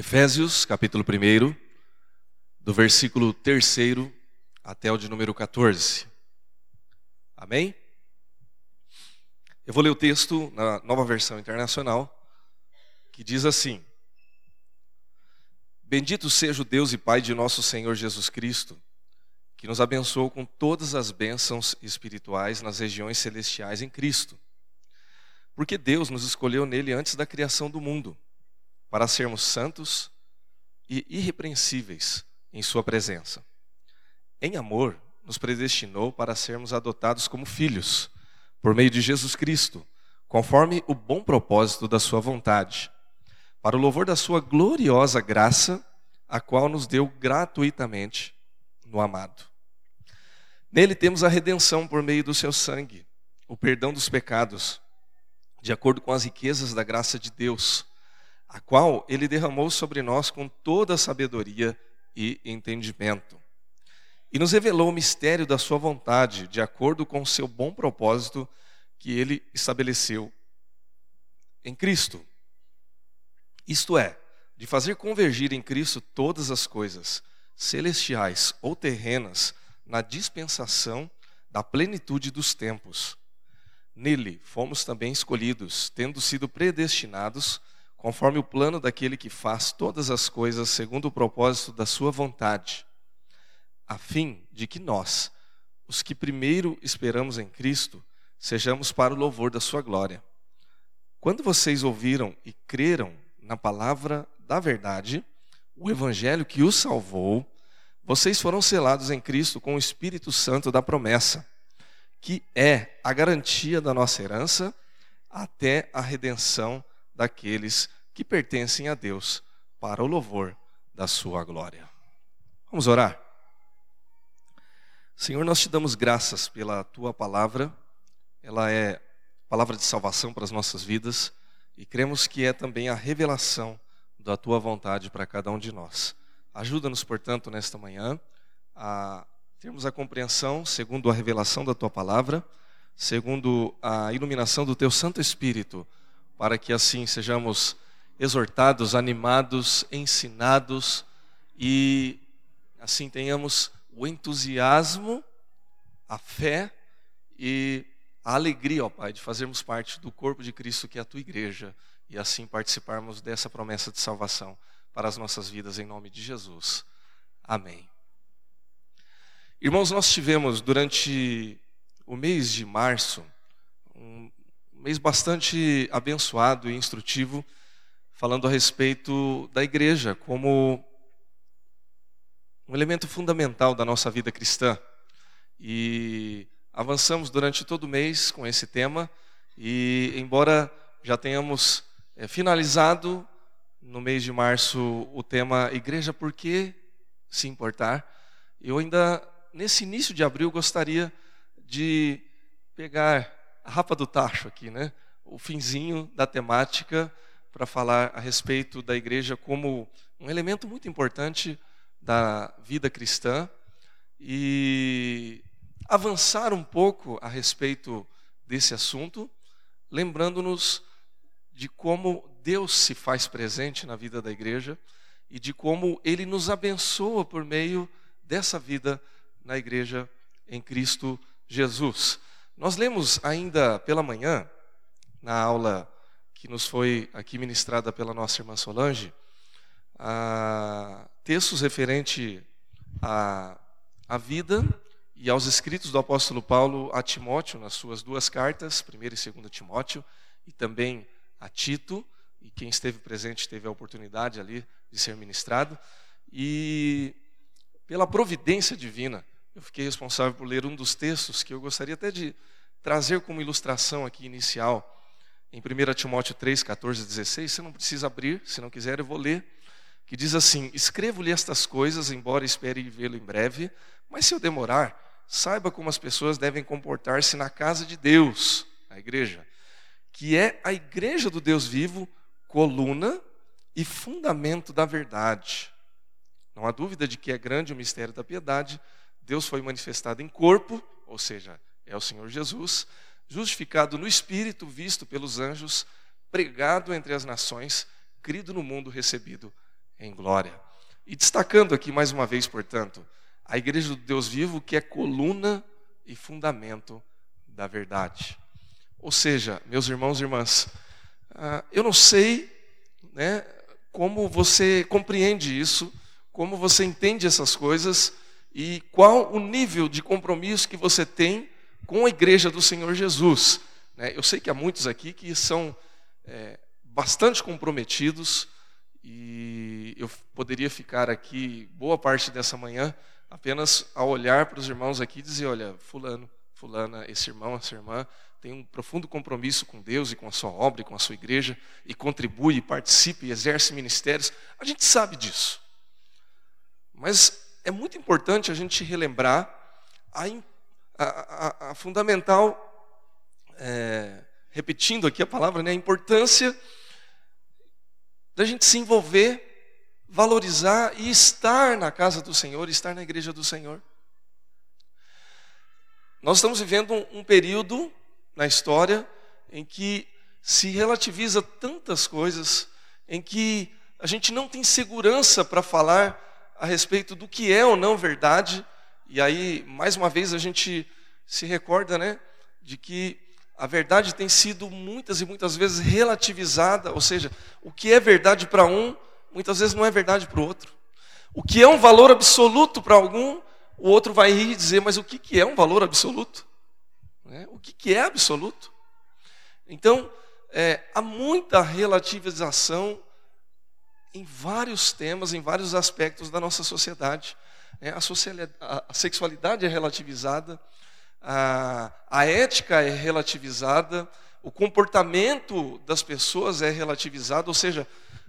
Efésios, capítulo 1, do versículo 3 até o de número 14. Amém? Eu vou ler o texto na nova versão internacional, que diz assim: Bendito seja o Deus e Pai de nosso Senhor Jesus Cristo, que nos abençoou com todas as bênçãos espirituais nas regiões celestiais em Cristo. Porque Deus nos escolheu nele antes da criação do mundo para sermos santos e irrepreensíveis em Sua presença. Em amor, nos predestinou para sermos adotados como filhos, por meio de Jesus Cristo, conforme o bom propósito da Sua vontade, para o louvor da Sua gloriosa graça, a qual nos deu gratuitamente no amado. Nele temos a redenção por meio do Seu sangue, o perdão dos pecados, de acordo com as riquezas da graça de Deus a qual ele derramou sobre nós com toda a sabedoria e entendimento. E nos revelou o mistério da sua vontade, de acordo com o seu bom propósito que ele estabeleceu em Cristo. Isto é, de fazer convergir em Cristo todas as coisas, celestiais ou terrenas, na dispensação da plenitude dos tempos. Nele fomos também escolhidos, tendo sido predestinados conforme o plano daquele que faz todas as coisas segundo o propósito da sua vontade, a fim de que nós, os que primeiro esperamos em Cristo, sejamos para o louvor da sua glória. Quando vocês ouviram e creram na palavra da verdade, o evangelho que os salvou, vocês foram selados em Cristo com o Espírito Santo da promessa, que é a garantia da nossa herança até a redenção daqueles que pertencem a Deus, para o louvor da sua glória. Vamos orar? Senhor, nós te damos graças pela tua palavra, ela é palavra de salvação para as nossas vidas e cremos que é também a revelação da tua vontade para cada um de nós. Ajuda-nos, portanto, nesta manhã a termos a compreensão segundo a revelação da tua palavra, segundo a iluminação do teu Santo Espírito para que assim sejamos exortados, animados, ensinados e assim tenhamos o entusiasmo, a fé e a alegria, ó Pai, de fazermos parte do corpo de Cristo que é a tua igreja e assim participarmos dessa promessa de salvação para as nossas vidas em nome de Jesus. Amém. Irmãos, nós tivemos durante o mês de março mês bastante abençoado e instrutivo, falando a respeito da igreja como um elemento fundamental da nossa vida cristã. E avançamos durante todo o mês com esse tema, e embora já tenhamos é, finalizado no mês de março o tema Igreja, por que se importar? Eu ainda, nesse início de abril, gostaria de pegar rapa do tacho aqui, né? O finzinho da temática para falar a respeito da igreja como um elemento muito importante da vida cristã e avançar um pouco a respeito desse assunto, lembrando-nos de como Deus se faz presente na vida da igreja e de como ele nos abençoa por meio dessa vida na igreja em Cristo Jesus. Nós lemos ainda pela manhã, na aula que nos foi aqui ministrada pela nossa irmã Solange, textos referente à, à vida e aos escritos do apóstolo Paulo a Timóteo, nas suas duas cartas, 1 e 2 Timóteo, e também a Tito, e quem esteve presente teve a oportunidade ali de ser ministrado, e pela providência divina, eu fiquei responsável por ler um dos textos que eu gostaria até de trazer como ilustração aqui inicial, em 1 Timóteo 3, 14 e 16. Você não precisa abrir, se não quiser eu vou ler. Que diz assim: Escrevo-lhe estas coisas, embora espere vê-lo em breve, mas se eu demorar, saiba como as pessoas devem comportar-se na casa de Deus, a igreja, que é a igreja do Deus vivo, coluna e fundamento da verdade. Não há dúvida de que é grande o mistério da piedade. Deus foi manifestado em corpo, ou seja, é o Senhor Jesus, justificado no Espírito, visto pelos anjos, pregado entre as nações, crido no mundo, recebido em glória. E destacando aqui mais uma vez, portanto, a igreja do Deus vivo, que é coluna e fundamento da verdade. Ou seja, meus irmãos e irmãs, ah, eu não sei né, como você compreende isso, como você entende essas coisas e qual o nível de compromisso que você tem com a igreja do Senhor Jesus. Né? Eu sei que há muitos aqui que são é, bastante comprometidos e eu poderia ficar aqui boa parte dessa manhã apenas a olhar para os irmãos aqui e dizer: olha, Fulano, Fulana, esse irmão, essa irmã tem um profundo compromisso com Deus e com a sua obra e com a sua igreja e contribui, participa e exerce ministérios. A gente sabe disso. Mas é muito importante a gente relembrar a, a, a, fundamental, é, repetindo aqui a palavra, né, a importância da gente se envolver, valorizar e estar na casa do Senhor, estar na igreja do Senhor. Nós estamos vivendo um, um período na história em que se relativiza tantas coisas, em que a gente não tem segurança para falar a respeito do que é ou não verdade. E aí, mais uma vez, a gente se recorda, né, de que a verdade tem sido muitas e muitas vezes relativizada, ou seja, o que é verdade para um, muitas vezes não é verdade para o outro. O que é um valor absoluto para algum, o outro vai rir e dizer, mas o que é um valor absoluto? Né? O que, que é absoluto? Então, é, há muita relativização em vários temas, em vários aspectos da nossa sociedade. A, a, sexualidade é relativizada, a, a ética é relativizada, o comportamento das pessoas é relativizado, ou seja,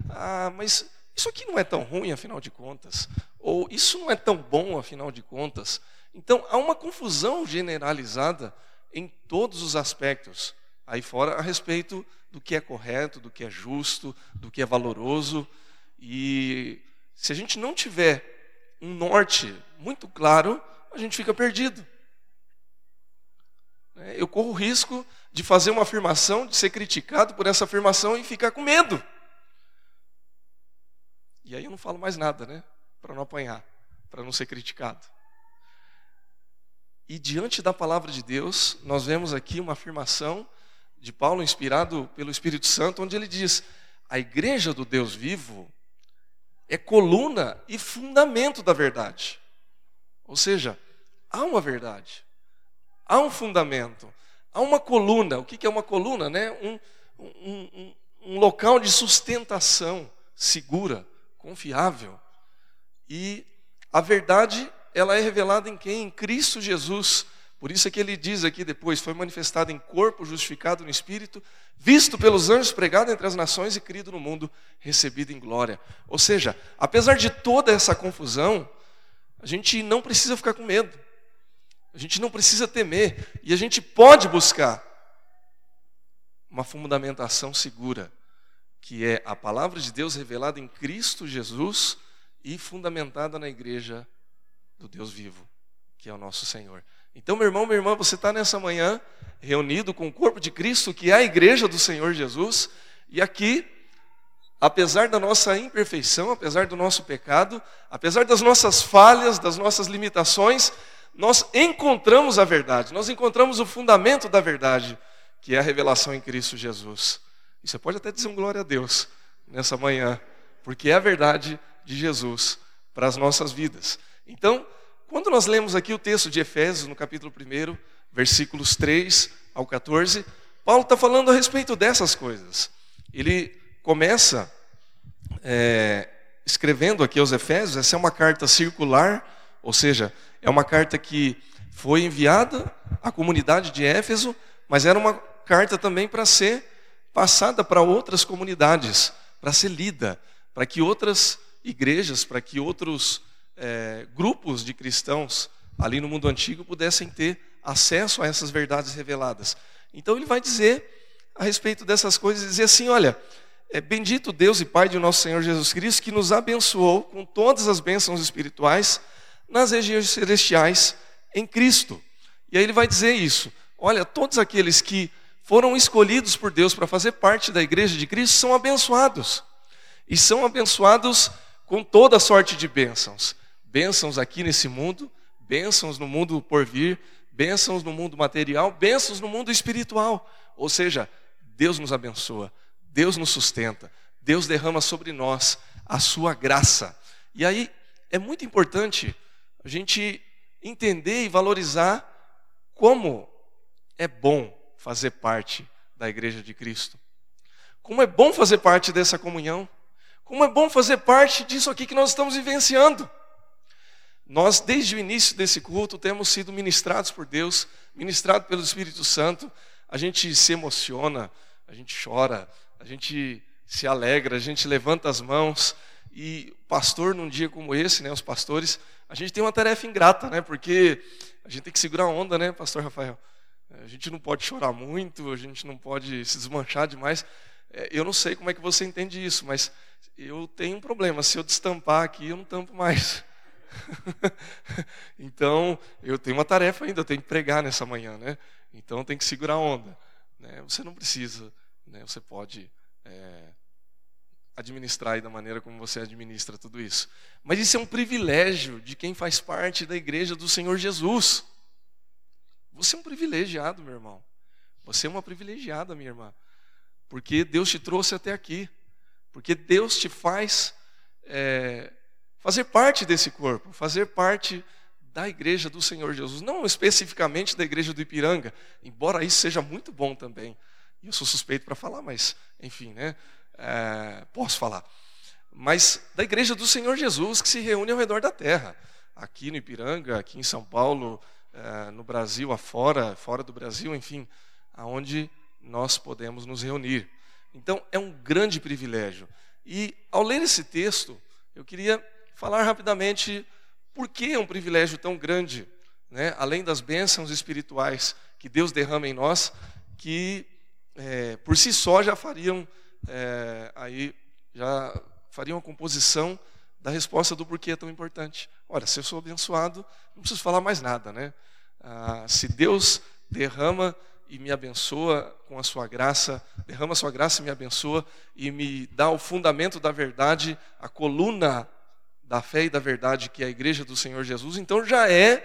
ah, mas isso aqui não é tão ruim, afinal de contas, ou isso não é tão bom, afinal de contas. Então, há uma confusão generalizada em todos os aspectos, aí fora a respeito do que é correto, do que é justo, do que é valoroso. E se a gente não tiver um norte muito claro, a gente fica perdido. É, eu corro o risco de fazer uma afirmação, de ser criticado por essa afirmação e ficar com medo. E aí eu não falo mais nada, né? Para não apanhar, para não ser criticado. E diante da palavra de Deus, nós vemos aqui uma afirmação de Paulo, inspirado pelo Espírito Santo, onde ele diz: a igreja do Deus vivo é coluna e fundamento da verdade. Ou seja, há uma verdade, há um fundamento, há uma coluna. O que é uma coluna? Né? Um, um, um, local de sustentação segura, confiável. E a verdade ela é revelada em quem? Em Cristo Jesus. Por isso é que ele diz aqui depois: foi manifestado em corpo, justificado no espírito, visto pelos anjos, pregado entre as nações e crido no mundo, recebido em glória. Ou seja, apesar de toda essa confusão, a gente não precisa ficar com medo, a gente não precisa temer, e a gente pode buscar uma fundamentação segura, que é a palavra de Deus revelada em Cristo Jesus e fundamentada na igreja do Deus vivo, que é o nosso Senhor. Então, meu irmão, minha irmã, você está nessa manhã reunido com o corpo de Cristo, que é a igreja do Senhor Jesus, e aqui, apesar da nossa imperfeição, apesar do nosso pecado, apesar das nossas falhas, das nossas limitações, nós encontramos a verdade, nós encontramos o fundamento da verdade, que é a revelação em Cristo Jesus. E você pode até dizer um glória a Deus nessa manhã, porque é a verdade de Jesus para as nossas vidas. Então, quando nós lemos aqui o texto de Efésios, no capítulo 1, versículos 3 ao 14, Paulo está falando a respeito dessas coisas. Ele começa é, escrevendo aqui aos Efésios, essa é uma carta circular, ou seja, é uma carta que foi enviada à comunidade de Éfeso, mas era uma carta também para ser passada para outras comunidades, para ser lida, para que outras igrejas, para que outros é, grupos de cristãos ali no mundo antigo pudessem ter acesso a essas verdades reveladas. Então ele vai dizer a respeito dessas coisas, dizer assim, olha, é bendito Deus e Pai de nosso Senhor Jesus Cristo, que nos abençoou com todas as bênçãos espirituais nas regiões celestiais em Cristo. E aí ele vai dizer isso, olha, todos aqueles que foram escolhidos por Deus para fazer parte da igreja de Cristo são abençoados. E são abençoados com toda sorte de bênçãos. Bênçãos aqui nesse mundo, bênçãos no mundo por vir, bênçãos no mundo material, bênçãos no mundo espiritual. Ou seja, Deus nos abençoa, Deus nos sustenta, Deus derrama sobre nós a sua graça. E aí é muito importante a gente entender e valorizar como é bom fazer parte da igreja de Cristo. Como é bom fazer parte dessa comunhão. Como é bom fazer parte disso aqui que nós estamos vivenciando. Nós, desde o início desse culto, temos sido ministrados por Deus, ministrados pelo Espírito Santo. A gente se emociona, a gente chora, a gente se alegra, a gente levanta as mãos. E pastor, num dia como esse, né, os pastores, a gente tem uma tarefa ingrata, né, porque a gente tem que segurar a onda, né, pastor Rafael? A gente não pode chorar muito, a gente não pode se desmanchar demais. É, eu não sei como é que você entende isso, mas eu tenho um problema. Se eu destampar aqui, eu não tampo mais. então, eu tenho uma tarefa ainda, eu tenho que pregar nessa manhã, né? Então, tem que segurar a onda. Né? Você não precisa, né? você pode é, administrar aí da maneira como você administra tudo isso. Mas isso é um privilégio de quem faz parte da igreja do Senhor Jesus. Você é um privilegiado, meu irmão. Você é uma privilegiada, minha irmã. Porque Deus te trouxe até aqui. Porque Deus te faz é, fazer parte desse corpo, fazer parte da igreja do Senhor Jesus. Não especificamente da igreja do Ipiranga, embora isso seja muito bom também. E eu sou suspeito para falar, mas, enfim, né? É, posso falar. Mas da igreja do Senhor Jesus, que se reúne ao redor da terra. Aqui no Ipiranga, aqui em São Paulo, é, no Brasil afora, fora do Brasil, enfim, aonde nós podemos nos reunir. Então, é um grande privilégio. E ao ler esse texto, eu queria falar rapidamente por que é um privilégio tão grande, né? além das bênçãos espirituais que Deus derrama em nós, que é, por si só já fariam é, aí já fariam a composição da resposta do porquê é tão importante. Olha, se eu sou abençoado, não preciso falar mais nada, né? Ah, se Deus derrama e me abençoa com a sua graça, derrama a sua graça e me abençoa e me dá o fundamento da verdade, a coluna da fé e da verdade que é a igreja do Senhor Jesus, então já é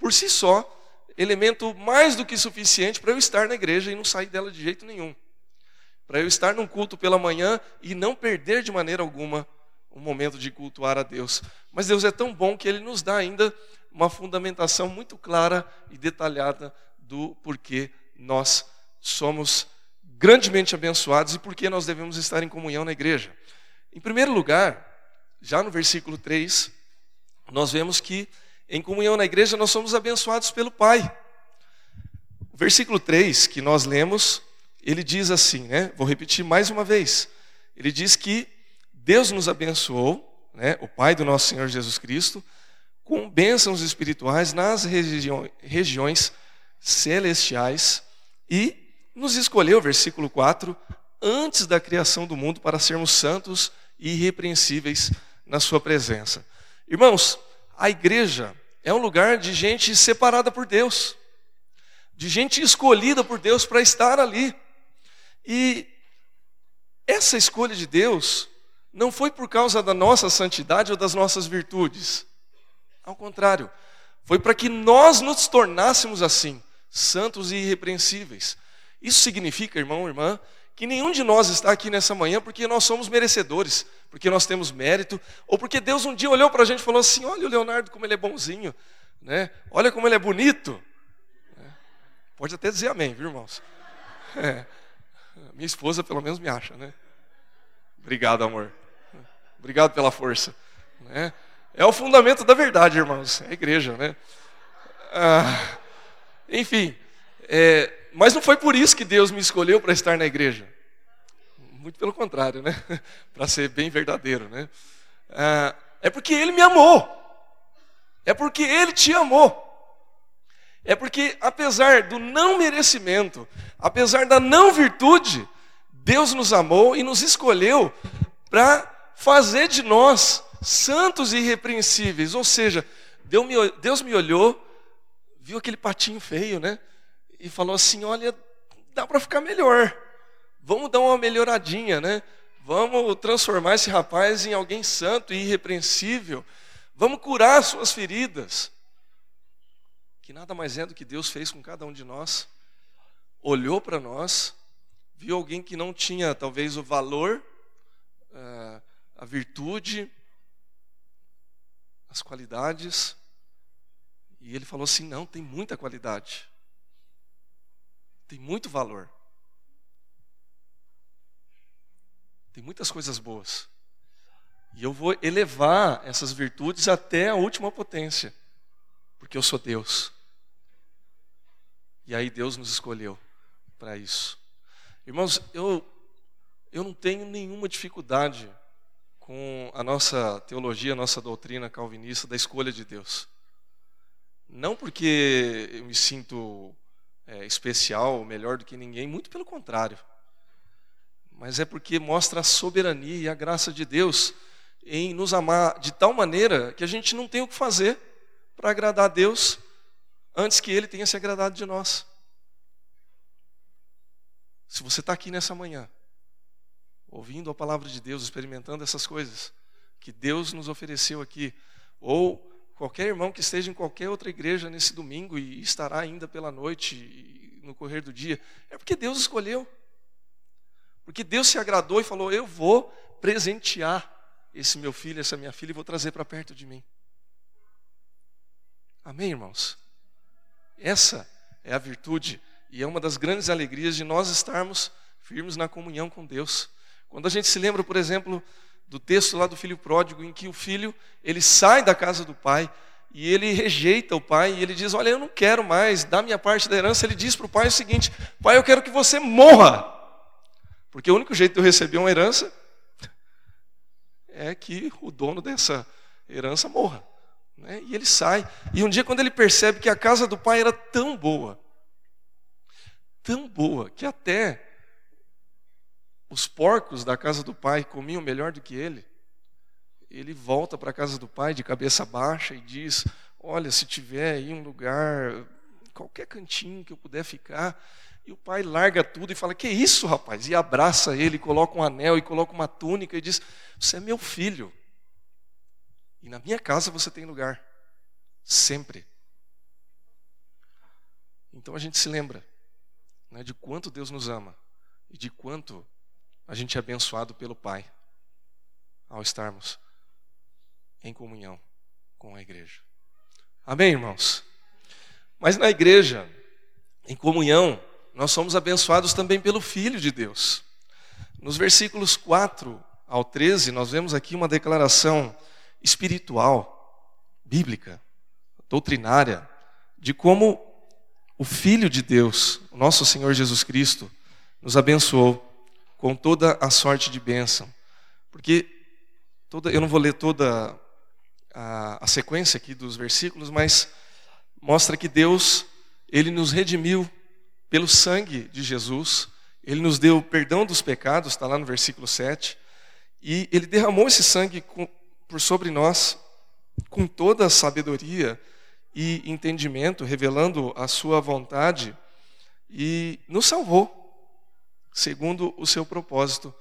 por si só elemento mais do que suficiente para eu estar na igreja e não sair dela de jeito nenhum. Para eu estar num culto pela manhã e não perder de maneira alguma um momento de cultuar a Deus. Mas Deus é tão bom que ele nos dá ainda uma fundamentação muito clara e detalhada do porquê nós somos grandemente abençoados e por que nós devemos estar em comunhão na igreja. Em primeiro lugar, já no versículo 3, nós vemos que em comunhão na igreja nós somos abençoados pelo Pai. O versículo 3 que nós lemos, ele diz assim, né? Vou repetir mais uma vez. Ele diz que Deus nos abençoou, né? O Pai do nosso Senhor Jesus Cristo, com bênçãos espirituais nas regiões celestiais e nos escolheu, versículo 4, antes da criação do mundo para sermos santos e irrepreensíveis na sua presença. Irmãos, a igreja é um lugar de gente separada por Deus, de gente escolhida por Deus para estar ali. E essa escolha de Deus não foi por causa da nossa santidade ou das nossas virtudes. Ao contrário, foi para que nós nos tornássemos assim santos e irrepreensíveis. Isso significa, irmão, irmã, que nenhum de nós está aqui nessa manhã porque nós somos merecedores, porque nós temos mérito, ou porque Deus um dia olhou para a gente e falou assim: olha o Leonardo como ele é bonzinho, né? olha como ele é bonito. É. Pode até dizer amém, viu, irmãos? É. Minha esposa pelo menos me acha, né? Obrigado, amor. Obrigado pela força. Né? É o fundamento da verdade, irmãos. É a igreja, né? Ah, enfim, é, mas não foi por isso que Deus me escolheu para estar na igreja. Muito pelo contrário, né? para ser bem verdadeiro, né? Ah, é porque Ele me amou. É porque Ele te amou. É porque, apesar do não merecimento, apesar da não virtude, Deus nos amou e nos escolheu para fazer de nós santos e irrepreensíveis. Ou seja, Deus me olhou viu aquele patinho feio, né? E falou assim: olha, dá para ficar melhor. Vamos dar uma melhoradinha, né? Vamos transformar esse rapaz em alguém santo e irrepreensível. Vamos curar suas feridas. Que nada mais é do que Deus fez com cada um de nós. Olhou para nós, viu alguém que não tinha talvez o valor, eh, a virtude, as qualidades, e ele falou assim: não, tem muita qualidade, tem muito valor, tem muitas coisas boas, e eu vou elevar essas virtudes até a última potência, porque eu sou Deus. E aí Deus nos escolheu para isso. Irmãos, eu, eu não tenho nenhuma dificuldade com a nossa teologia, a nossa doutrina calvinista da escolha de Deus. Não porque eu me sinto é, especial, melhor do que ninguém, muito pelo contrário. Mas é porque mostra a soberania e a graça de Deus em nos amar de tal maneira que a gente não tem o que fazer para agradar a Deus antes que Ele tenha se agradado de nós. Se você está aqui nessa manhã, ouvindo a palavra de Deus, experimentando essas coisas que Deus nos ofereceu aqui, ou qualquer irmão que esteja em qualquer outra igreja nesse domingo e estará ainda pela noite no correr do dia, é porque Deus escolheu. Porque Deus se agradou e falou: Eu vou presentear esse meu filho, essa minha filha, e vou trazer para perto de mim. Amém, irmãos? Essa é a virtude e é uma das grandes alegrias de nós estarmos firmes na comunhão com Deus. Quando a gente se lembra, por exemplo, do texto lá do filho pródigo, em que o filho ele sai da casa do pai e ele rejeita o pai e ele diz: Olha, eu não quero mais dar minha parte da herança. Ele diz para o pai o seguinte: Pai, eu quero que você morra, porque o único jeito de eu receber uma herança é que o dono dessa herança morra. Né? E ele sai. E um dia, quando ele percebe que a casa do pai era tão boa, tão boa, que até os porcos da casa do pai comiam melhor do que ele, ele volta para a casa do pai de cabeça baixa e diz: Olha, se tiver aí um lugar, qualquer cantinho que eu puder ficar. E o pai larga tudo e fala: Que isso, rapaz? E abraça ele, coloca um anel e coloca uma túnica e diz: Você é meu filho. E na minha casa você tem lugar. Sempre. Então a gente se lembra né, de quanto Deus nos ama e de quanto a gente é abençoado pelo Pai ao estarmos em comunhão com a igreja. Amém, irmãos? Mas na igreja, em comunhão, nós somos abençoados também pelo Filho de Deus. Nos versículos 4 ao 13, nós vemos aqui uma declaração espiritual, bíblica, doutrinária, de como o Filho de Deus, nosso Senhor Jesus Cristo, nos abençoou com toda a sorte de bênção. Porque toda, eu não vou ler toda a, a sequência aqui dos versículos, mas mostra que Deus, Ele nos redimiu pelo sangue de Jesus, Ele nos deu perdão dos pecados, está lá no versículo 7, e Ele derramou esse sangue com, por sobre nós com toda a sabedoria e entendimento, revelando a Sua vontade, e nos salvou segundo o seu propósito,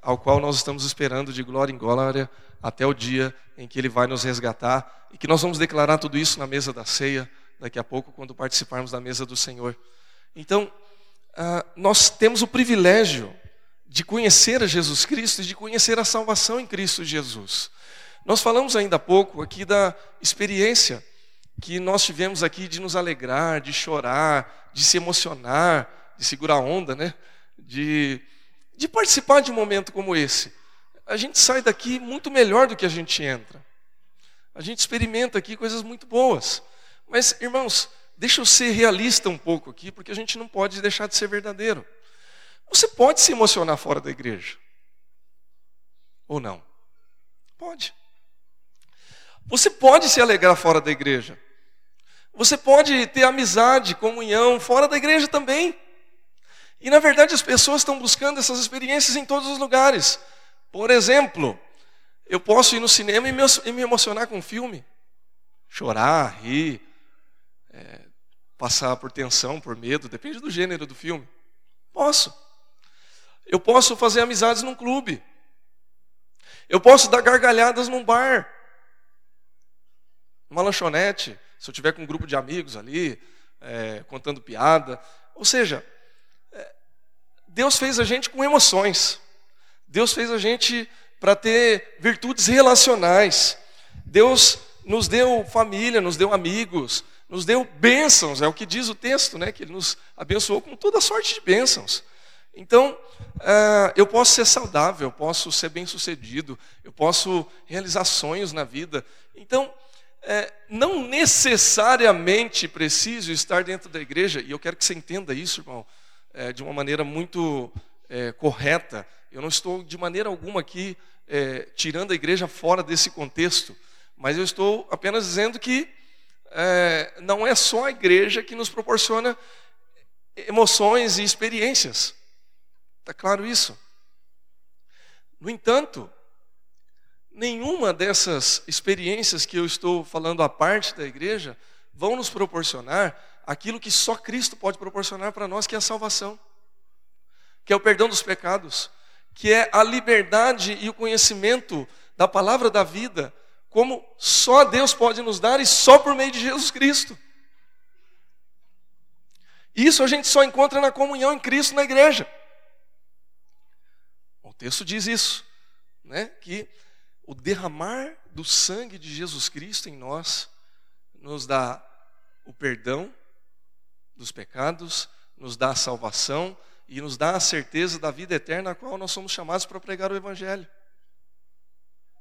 ao qual nós estamos esperando de glória em glória até o dia em que ele vai nos resgatar e que nós vamos declarar tudo isso na mesa da ceia daqui a pouco, quando participarmos da mesa do Senhor. Então, ah, nós temos o privilégio de conhecer a Jesus Cristo e de conhecer a salvação em Cristo Jesus. Nós falamos ainda há pouco aqui da experiência que nós tivemos aqui de nos alegrar, de chorar, de se emocionar, de segurar a onda, né? De, de participar de um momento como esse. A gente sai daqui muito melhor do que a gente entra. A gente experimenta aqui coisas muito boas. Mas, irmãos, deixa eu ser realista um pouco aqui, porque a gente não pode deixar de ser verdadeiro. Você pode se emocionar fora da igreja. Ou não? Pode. Você pode se alegrar fora da igreja. Você pode ter amizade, comunhão fora da igreja também. E na verdade as pessoas estão buscando essas experiências em todos os lugares. Por exemplo, eu posso ir no cinema e me emocionar com um filme, chorar, rir, é, passar por tensão, por medo, depende do gênero do filme. Posso. Eu posso fazer amizades num clube Eu posso dar gargalhadas num bar, numa lanchonete, se eu tiver com um grupo de amigos ali, é, contando piada. Ou seja, Deus fez a gente com emoções. Deus fez a gente para ter virtudes relacionais. Deus nos deu família, nos deu amigos, nos deu bênçãos, é o que diz o texto, né? Que Ele nos abençoou com toda sorte de bênçãos. Então, uh, eu posso ser saudável, eu posso ser bem-sucedido, eu posso realizar sonhos na vida. Então, é, não necessariamente preciso estar dentro da igreja, e eu quero que você entenda isso, irmão, é, de uma maneira muito é, correta. Eu não estou de maneira alguma aqui é, tirando a igreja fora desse contexto, mas eu estou apenas dizendo que é, não é só a igreja que nos proporciona emoções e experiências. Está claro isso? No entanto, nenhuma dessas experiências que eu estou falando à parte da igreja vão nos proporcionar aquilo que só Cristo pode proporcionar para nós, que é a salvação, que é o perdão dos pecados, que é a liberdade e o conhecimento da palavra da vida, como só Deus pode nos dar e só por meio de Jesus Cristo. Isso a gente só encontra na comunhão em Cristo na igreja. O texto diz isso, né? Que o derramar do sangue de Jesus Cristo em nós nos dá o perdão dos pecados, nos dá a salvação e nos dá a certeza da vida eterna a qual nós somos chamados para pregar o Evangelho.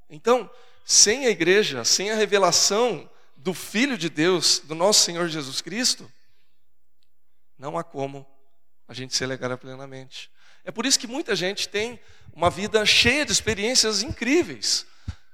Então, sem a igreja, sem a revelação do Filho de Deus, do nosso Senhor Jesus Cristo, não há como a gente se alegar plenamente. É por isso que muita gente tem uma vida cheia de experiências incríveis.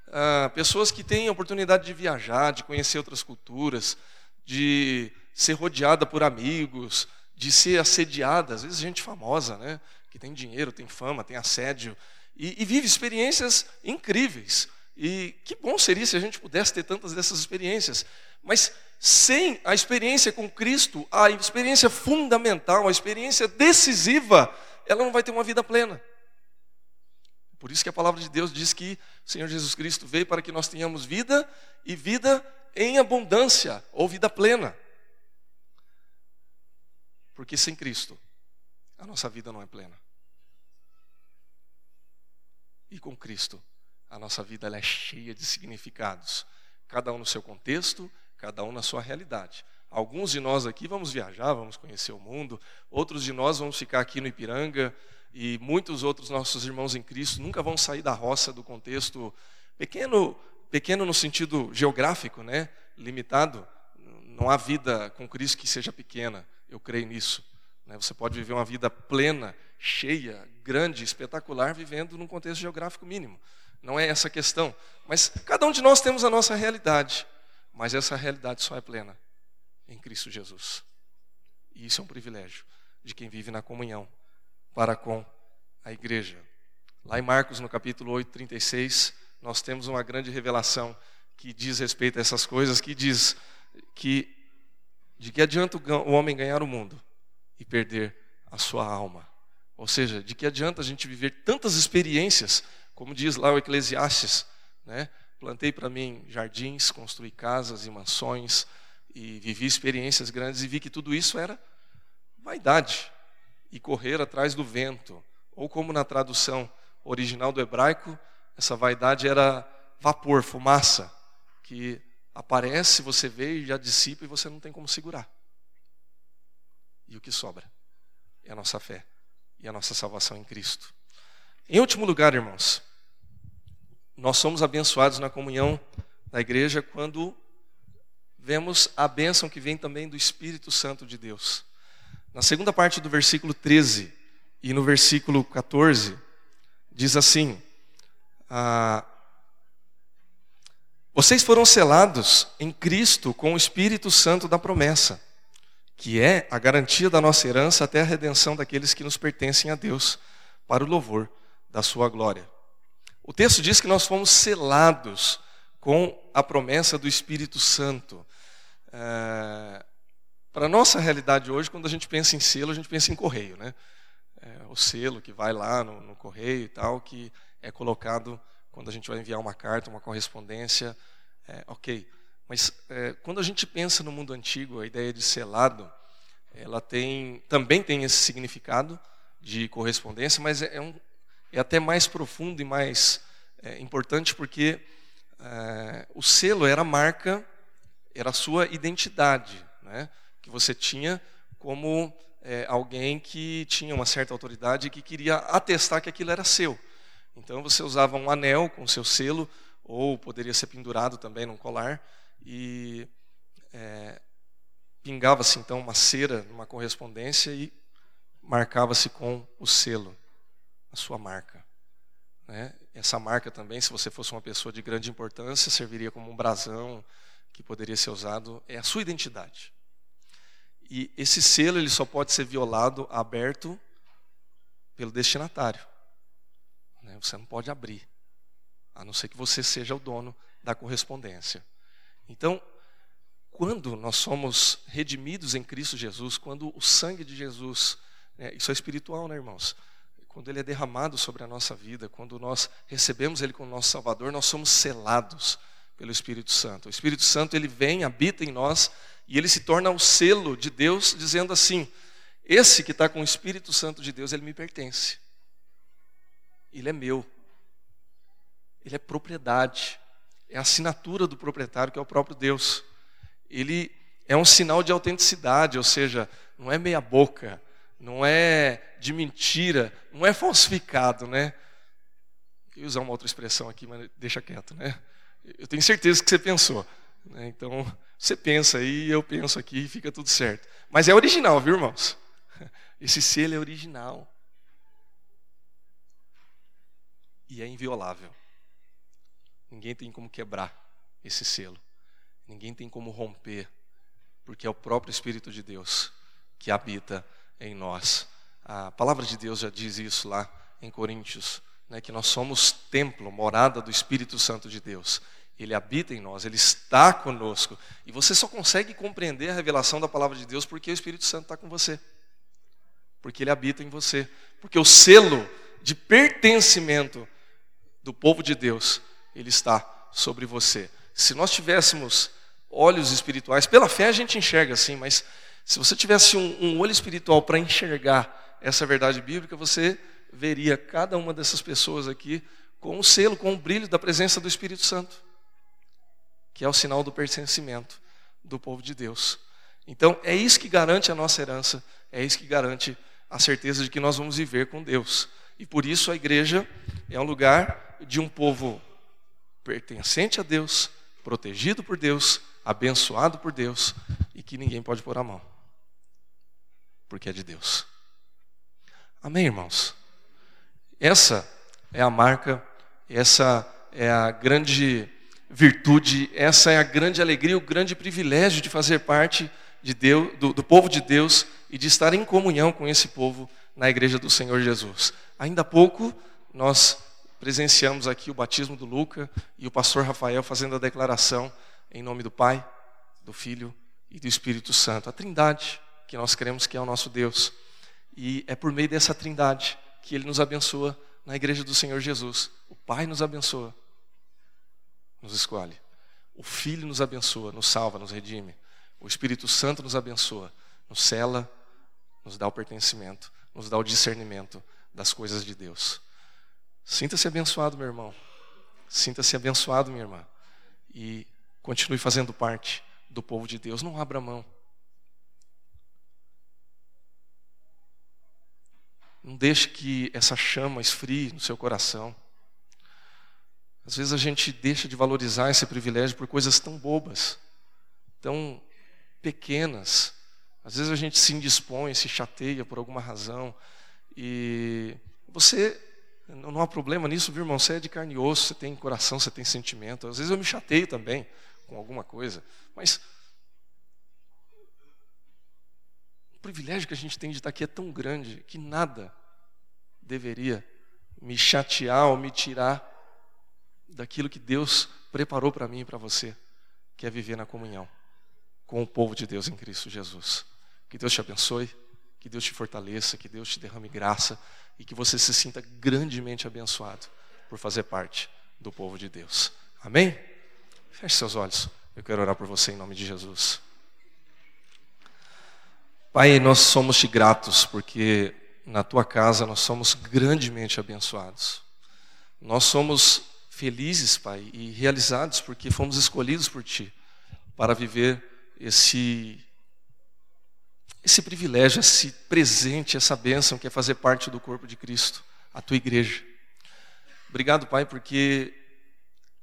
Ah, pessoas que têm a oportunidade de viajar, de conhecer outras culturas, de ser rodeada por amigos, de ser assediada, às vezes gente famosa, né? que tem dinheiro, tem fama, tem assédio, e, e vive experiências incríveis. E que bom seria se a gente pudesse ter tantas dessas experiências. Mas sem a experiência com Cristo, a experiência fundamental, a experiência decisiva, ela não vai ter uma vida plena. Por isso que a palavra de Deus diz que o Senhor Jesus Cristo veio para que nós tenhamos vida e vida em abundância, ou vida plena. Porque sem Cristo, a nossa vida não é plena. E com Cristo, a nossa vida é cheia de significados, cada um no seu contexto, cada um na sua realidade. Alguns de nós aqui vamos viajar, vamos conhecer o mundo, outros de nós vamos ficar aqui no Ipiranga, e muitos outros nossos irmãos em Cristo nunca vão sair da roça do contexto pequeno, pequeno no sentido geográfico, né? limitado. Não há vida com Cristo que seja pequena, eu creio nisso. Né? Você pode viver uma vida plena, cheia, grande, espetacular, vivendo num contexto geográfico mínimo. Não é essa a questão. Mas cada um de nós temos a nossa realidade. Mas essa realidade só é plena em Cristo Jesus. E isso é um privilégio de quem vive na comunhão para com a igreja. Lá em Marcos, no capítulo 8, 36, nós temos uma grande revelação que diz respeito a essas coisas, que diz que de que adianta o homem ganhar o mundo e perder a sua alma? Ou seja, de que adianta a gente viver tantas experiências como diz lá o Eclesiastes, né? plantei para mim jardins, construí casas e mansões, e vivi experiências grandes e vi que tudo isso era vaidade e correr atrás do vento. Ou como na tradução original do hebraico, essa vaidade era vapor, fumaça, que aparece, você vê e já dissipa e você não tem como segurar. E o que sobra é a nossa fé e a nossa salvação em Cristo. Em último lugar, irmãos, nós somos abençoados na comunhão da igreja quando vemos a bênção que vem também do Espírito Santo de Deus. Na segunda parte do versículo 13 e no versículo 14, diz assim: Vocês foram selados em Cristo com o Espírito Santo da promessa, que é a garantia da nossa herança até a redenção daqueles que nos pertencem a Deus, para o louvor da sua glória. O texto diz que nós fomos selados com a promessa do Espírito Santo. É, para a nossa realidade hoje, quando a gente pensa em selo, a gente pensa em correio, né? É, o selo que vai lá no, no correio e tal, que é colocado quando a gente vai enviar uma carta, uma correspondência, é, ok. Mas é, quando a gente pensa no mundo antigo, a ideia de selado, ela tem, também tem esse significado de correspondência, mas é, é um, é até mais profundo e mais é, importante porque é, o selo era a marca, era a sua identidade, né, que você tinha como alguém que tinha uma certa autoridade e que queria atestar que aquilo era seu. Então você usava um anel com seu selo, ou poderia ser pendurado também num colar, e é, pingava-se então uma cera numa correspondência e marcava-se com o selo, a sua marca. Né? Essa marca também, se você fosse uma pessoa de grande importância, serviria como um brasão que poderia ser usado, é a sua identidade. E esse selo ele só pode ser violado, aberto pelo destinatário. Né? Você não pode abrir, a não ser que você seja o dono da correspondência. Então, quando nós somos redimidos em Cristo Jesus, quando o sangue de Jesus, né, isso é espiritual, né, irmãos? Quando ele é derramado sobre a nossa vida, quando nós recebemos ele como nosso Salvador, nós somos selados pelo Espírito Santo. O Espírito Santo ele vem, habita em nós e ele se torna o selo de Deus, dizendo assim: esse que está com o Espírito Santo de Deus, ele me pertence. Ele é meu. Ele é propriedade. É a assinatura do proprietário, que é o próprio Deus ele é um sinal de autenticidade, ou seja, não é meia boca, não é de mentira, não é falsificado, né? Eu ia usar uma outra expressão aqui, mas deixa quieto, né? Eu tenho certeza que você pensou. Né? Então, você pensa aí, eu penso aqui, fica tudo certo. Mas é original, viu, irmãos? Esse selo é original. E é inviolável. Ninguém tem como quebrar esse selo. Ninguém tem como romper, porque é o próprio Espírito de Deus que habita em nós. A palavra de Deus já diz isso lá em Coríntios, né, que nós somos templo, morada do Espírito Santo de Deus. Ele habita em nós, ele está conosco. E você só consegue compreender a revelação da palavra de Deus porque o Espírito Santo está com você. Porque ele habita em você. Porque o selo de pertencimento do povo de Deus, ele está sobre você. Se nós tivéssemos olhos espirituais, pela fé a gente enxerga assim, mas se você tivesse um, um olho espiritual para enxergar essa verdade bíblica, você veria cada uma dessas pessoas aqui com o selo, com o brilho da presença do Espírito Santo, que é o sinal do pertencimento do povo de Deus. Então, é isso que garante a nossa herança, é isso que garante a certeza de que nós vamos viver com Deus. E por isso a igreja é um lugar de um povo pertencente a Deus, protegido por Deus, abençoado por Deus e que ninguém pode pôr a mão, porque é de Deus. Amém, irmãos? Essa é a marca, essa é a grande virtude, essa é a grande alegria, o grande privilégio de fazer parte de Deus, do, do povo de Deus e de estar em comunhão com esse povo na igreja do Senhor Jesus. Ainda há pouco nós presenciamos aqui o batismo do Luca e o pastor Rafael fazendo a declaração em nome do Pai, do Filho e do Espírito Santo. A Trindade, que nós cremos que é o nosso Deus. E é por meio dessa Trindade que ele nos abençoa na igreja do Senhor Jesus. O Pai nos abençoa, nos escolhe. O Filho nos abençoa, nos salva, nos redime. O Espírito Santo nos abençoa, nos cela, nos dá o pertencimento, nos dá o discernimento das coisas de Deus. Sinta-se abençoado, meu irmão. Sinta-se abençoado, minha irmã. E continue fazendo parte do povo de Deus. Não abra mão. Não deixe que essa chama esfrie no seu coração. Às vezes a gente deixa de valorizar esse privilégio por coisas tão bobas, tão pequenas. Às vezes a gente se indispõe, se chateia por alguma razão. E você não há problema nisso, viu, irmão? Você é de carne e osso, você tem coração, você tem sentimento. Às vezes eu me chateio também com alguma coisa, mas o privilégio que a gente tem de estar aqui é tão grande que nada deveria me chatear ou me tirar daquilo que Deus preparou para mim e para você, que é viver na comunhão com o povo de Deus em Cristo Jesus. Que Deus te abençoe, que Deus te fortaleça, que Deus te derrame graça e que você se sinta grandemente abençoado por fazer parte do povo de Deus. Amém? Feche seus olhos. Eu quero orar por você em nome de Jesus. Pai, nós somos te gratos porque na tua casa nós somos grandemente abençoados. Nós somos felizes, Pai, e realizados porque fomos escolhidos por ti para viver esse esse privilégio, esse presente, essa bênção que é fazer parte do corpo de Cristo, a tua igreja. Obrigado, Pai, porque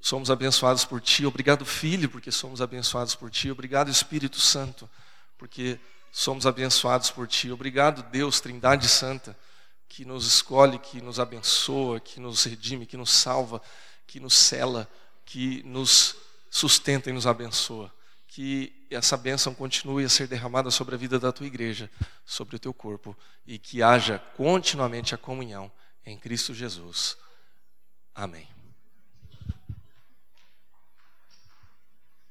somos abençoados por Ti. Obrigado, Filho, porque somos abençoados por Ti. Obrigado, Espírito Santo, porque somos abençoados por Ti. Obrigado, Deus, Trindade Santa, que nos escolhe, que nos abençoa, que nos redime, que nos salva, que nos cela, que nos sustenta e nos abençoa que essa bênção continue a ser derramada sobre a vida da tua igreja, sobre o teu corpo, e que haja continuamente a comunhão em Cristo Jesus. Amém.